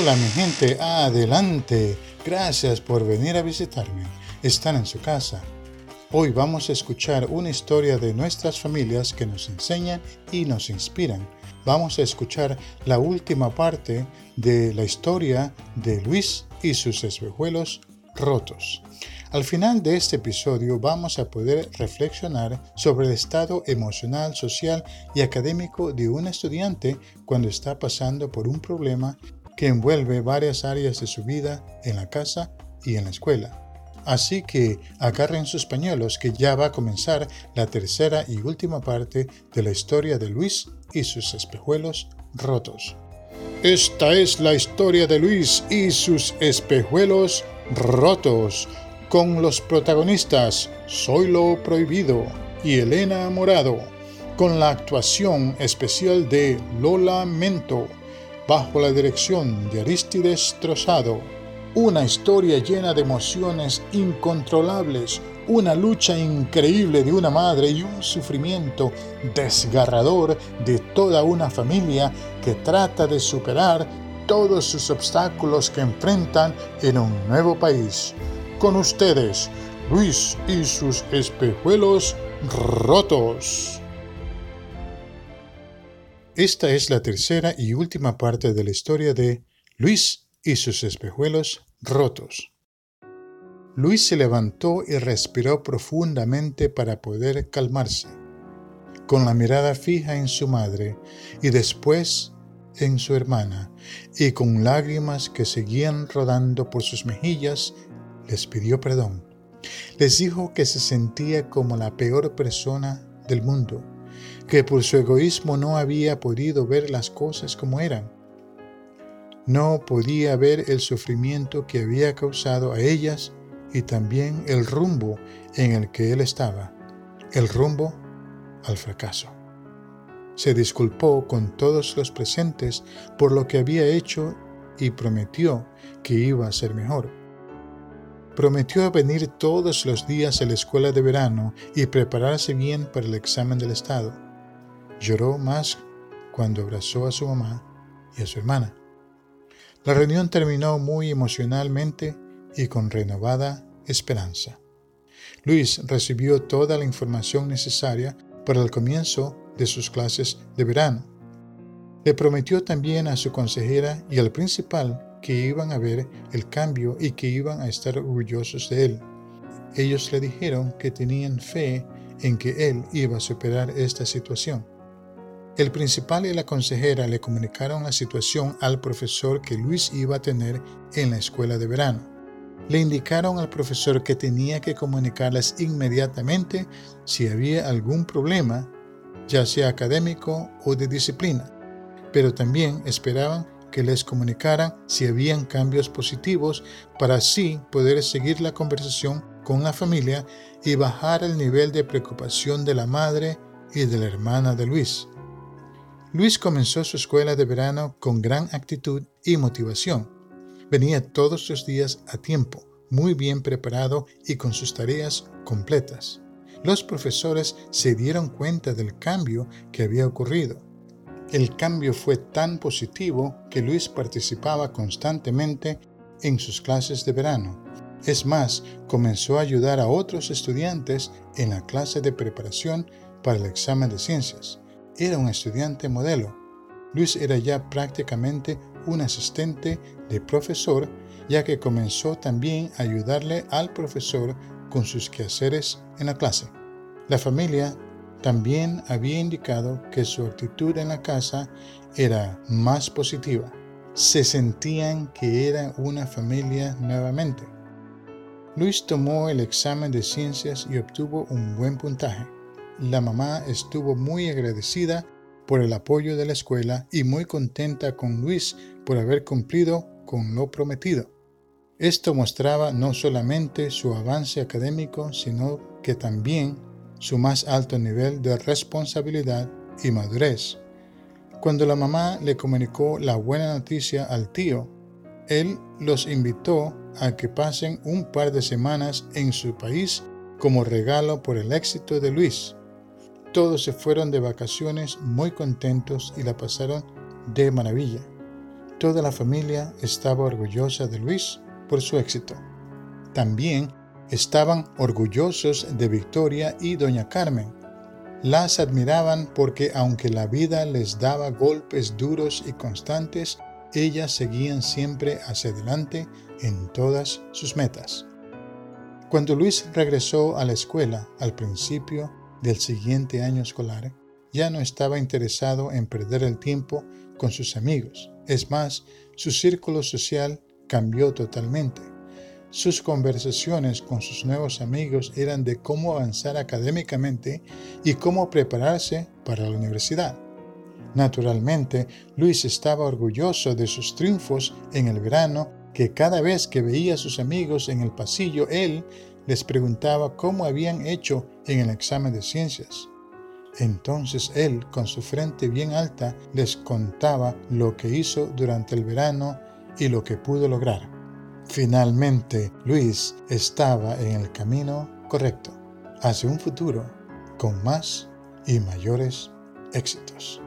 Hola mi gente, adelante. Gracias por venir a visitarme. Están en su casa. Hoy vamos a escuchar una historia de nuestras familias que nos enseñan y nos inspiran. Vamos a escuchar la última parte de la historia de Luis y sus espejuelos rotos. Al final de este episodio vamos a poder reflexionar sobre el estado emocional, social y académico de un estudiante cuando está pasando por un problema que envuelve varias áreas de su vida en la casa y en la escuela. Así que agarren sus pañuelos que ya va a comenzar la tercera y última parte de la historia de Luis y sus espejuelos rotos. Esta es la historia de Luis y sus espejuelos rotos, con los protagonistas Soy lo Prohibido y Elena Morado, con la actuación especial de Lola Mento bajo la dirección de Aristides Trozado. Una historia llena de emociones incontrolables, una lucha increíble de una madre y un sufrimiento desgarrador de toda una familia que trata de superar todos sus obstáculos que enfrentan en un nuevo país. Con ustedes, Luis y sus espejuelos rotos. Esta es la tercera y última parte de la historia de Luis y sus espejuelos rotos. Luis se levantó y respiró profundamente para poder calmarse, con la mirada fija en su madre y después en su hermana, y con lágrimas que seguían rodando por sus mejillas, les pidió perdón. Les dijo que se sentía como la peor persona del mundo que por su egoísmo no había podido ver las cosas como eran. No podía ver el sufrimiento que había causado a ellas y también el rumbo en el que él estaba, el rumbo al fracaso. Se disculpó con todos los presentes por lo que había hecho y prometió que iba a ser mejor. Prometió venir todos los días a la escuela de verano y prepararse bien para el examen del Estado Lloró más cuando abrazó a su mamá y a su hermana. La reunión terminó muy emocionalmente y con renovada esperanza. Luis recibió toda la información necesaria para el comienzo de sus clases de verano. Le prometió también a su consejera y al principal que iban a ver el cambio y que iban a estar orgullosos de él. Ellos le dijeron que tenían fe en que él iba a superar esta situación. El principal y la consejera le comunicaron la situación al profesor que Luis iba a tener en la escuela de verano. Le indicaron al profesor que tenía que comunicarles inmediatamente si había algún problema, ya sea académico o de disciplina, pero también esperaban que les comunicaran si habían cambios positivos para así poder seguir la conversación con la familia y bajar el nivel de preocupación de la madre y de la hermana de Luis. Luis comenzó su escuela de verano con gran actitud y motivación. Venía todos los días a tiempo, muy bien preparado y con sus tareas completas. Los profesores se dieron cuenta del cambio que había ocurrido. El cambio fue tan positivo que Luis participaba constantemente en sus clases de verano. Es más, comenzó a ayudar a otros estudiantes en la clase de preparación para el examen de ciencias era un estudiante modelo. Luis era ya prácticamente un asistente de profesor, ya que comenzó también a ayudarle al profesor con sus quehaceres en la clase. La familia también había indicado que su actitud en la casa era más positiva. Se sentían que era una familia nuevamente. Luis tomó el examen de ciencias y obtuvo un buen puntaje. La mamá estuvo muy agradecida por el apoyo de la escuela y muy contenta con Luis por haber cumplido con lo prometido. Esto mostraba no solamente su avance académico, sino que también su más alto nivel de responsabilidad y madurez. Cuando la mamá le comunicó la buena noticia al tío, él los invitó a que pasen un par de semanas en su país como regalo por el éxito de Luis. Todos se fueron de vacaciones muy contentos y la pasaron de maravilla. Toda la familia estaba orgullosa de Luis por su éxito. También estaban orgullosos de Victoria y Doña Carmen. Las admiraban porque aunque la vida les daba golpes duros y constantes, ellas seguían siempre hacia adelante en todas sus metas. Cuando Luis regresó a la escuela al principio del siguiente año escolar, ya no estaba interesado en perder el tiempo con sus amigos. Es más, su círculo social cambió totalmente. Sus conversaciones con sus nuevos amigos eran de cómo avanzar académicamente y cómo prepararse para la universidad. Naturalmente, Luis estaba orgulloso de sus triunfos en el verano, que cada vez que veía a sus amigos en el pasillo, él les preguntaba cómo habían hecho en el examen de ciencias. Entonces él, con su frente bien alta, les contaba lo que hizo durante el verano y lo que pudo lograr. Finalmente, Luis estaba en el camino correcto, hacia un futuro con más y mayores éxitos.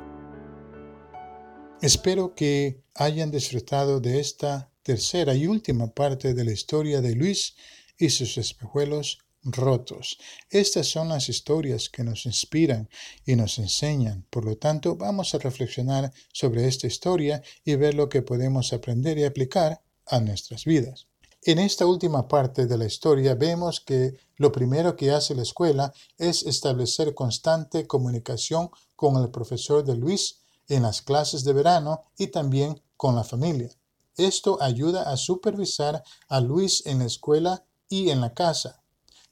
Espero que hayan disfrutado de esta tercera y última parte de la historia de Luis y sus espejuelos rotos. Estas son las historias que nos inspiran y nos enseñan. Por lo tanto, vamos a reflexionar sobre esta historia y ver lo que podemos aprender y aplicar a nuestras vidas. En esta última parte de la historia vemos que lo primero que hace la escuela es establecer constante comunicación con el profesor de Luis en las clases de verano y también con la familia. Esto ayuda a supervisar a Luis en la escuela y en la casa.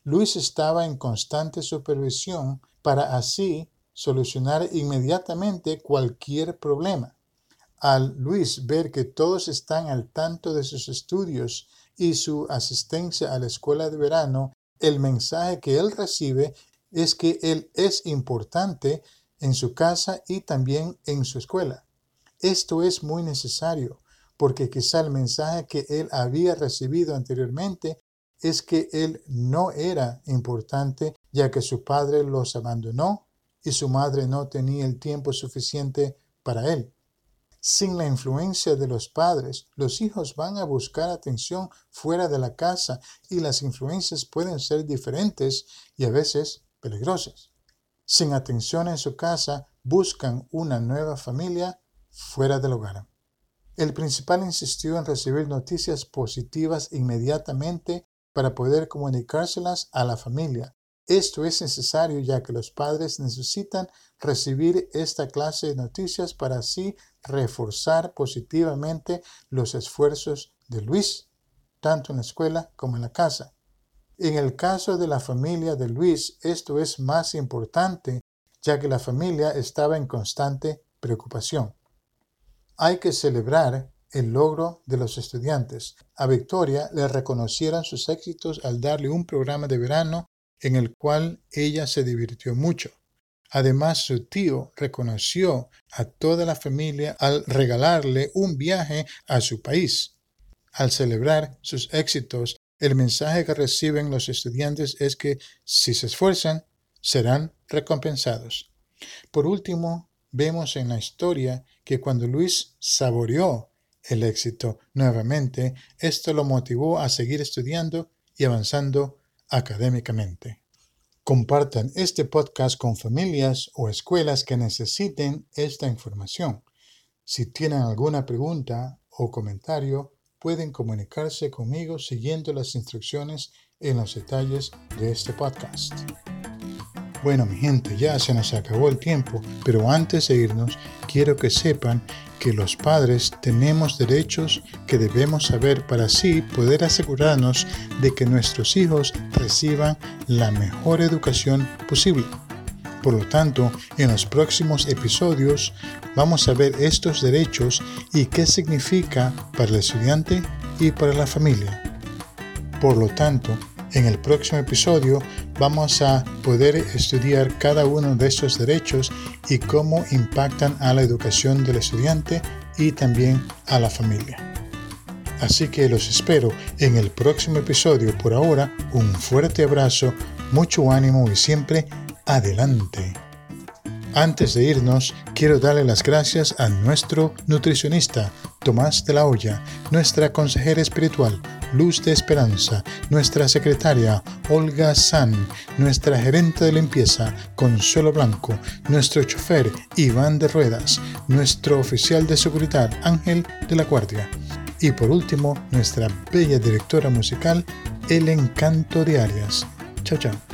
Luis estaba en constante supervisión para así solucionar inmediatamente cualquier problema. Al Luis ver que todos están al tanto de sus estudios y su asistencia a la escuela de verano, el mensaje que él recibe es que él es importante en su casa y también en su escuela. Esto es muy necesario porque quizá el mensaje que él había recibido anteriormente es que él no era importante ya que su padre los abandonó y su madre no tenía el tiempo suficiente para él. Sin la influencia de los padres, los hijos van a buscar atención fuera de la casa y las influencias pueden ser diferentes y a veces peligrosas sin atención en su casa, buscan una nueva familia fuera del hogar. El principal insistió en recibir noticias positivas inmediatamente para poder comunicárselas a la familia. Esto es necesario ya que los padres necesitan recibir esta clase de noticias para así reforzar positivamente los esfuerzos de Luis, tanto en la escuela como en la casa. En el caso de la familia de Luis, esto es más importante, ya que la familia estaba en constante preocupación. Hay que celebrar el logro de los estudiantes. A Victoria le reconocieron sus éxitos al darle un programa de verano en el cual ella se divirtió mucho. Además, su tío reconoció a toda la familia al regalarle un viaje a su país. Al celebrar sus éxitos, el mensaje que reciben los estudiantes es que si se esfuerzan, serán recompensados. Por último, vemos en la historia que cuando Luis saboreó el éxito nuevamente, esto lo motivó a seguir estudiando y avanzando académicamente. Compartan este podcast con familias o escuelas que necesiten esta información. Si tienen alguna pregunta o comentario, pueden comunicarse conmigo siguiendo las instrucciones en los detalles de este podcast. Bueno, mi gente, ya se nos acabó el tiempo, pero antes de irnos, quiero que sepan que los padres tenemos derechos que debemos saber para así poder asegurarnos de que nuestros hijos reciban la mejor educación posible. Por lo tanto, en los próximos episodios vamos a ver estos derechos y qué significa para el estudiante y para la familia. Por lo tanto, en el próximo episodio vamos a poder estudiar cada uno de estos derechos y cómo impactan a la educación del estudiante y también a la familia. Así que los espero en el próximo episodio. Por ahora, un fuerte abrazo, mucho ánimo y siempre adelante. Antes de irnos, quiero darle las gracias a nuestro nutricionista, Tomás de la Hoya, nuestra consejera espiritual, Luz de Esperanza, nuestra secretaria, Olga San, nuestra gerente de limpieza, Consuelo Blanco, nuestro chofer, Iván de Ruedas, nuestro oficial de seguridad, Ángel de la Guardia. Y por último, nuestra bella directora musical, El Encanto de Arias. Chao, chao.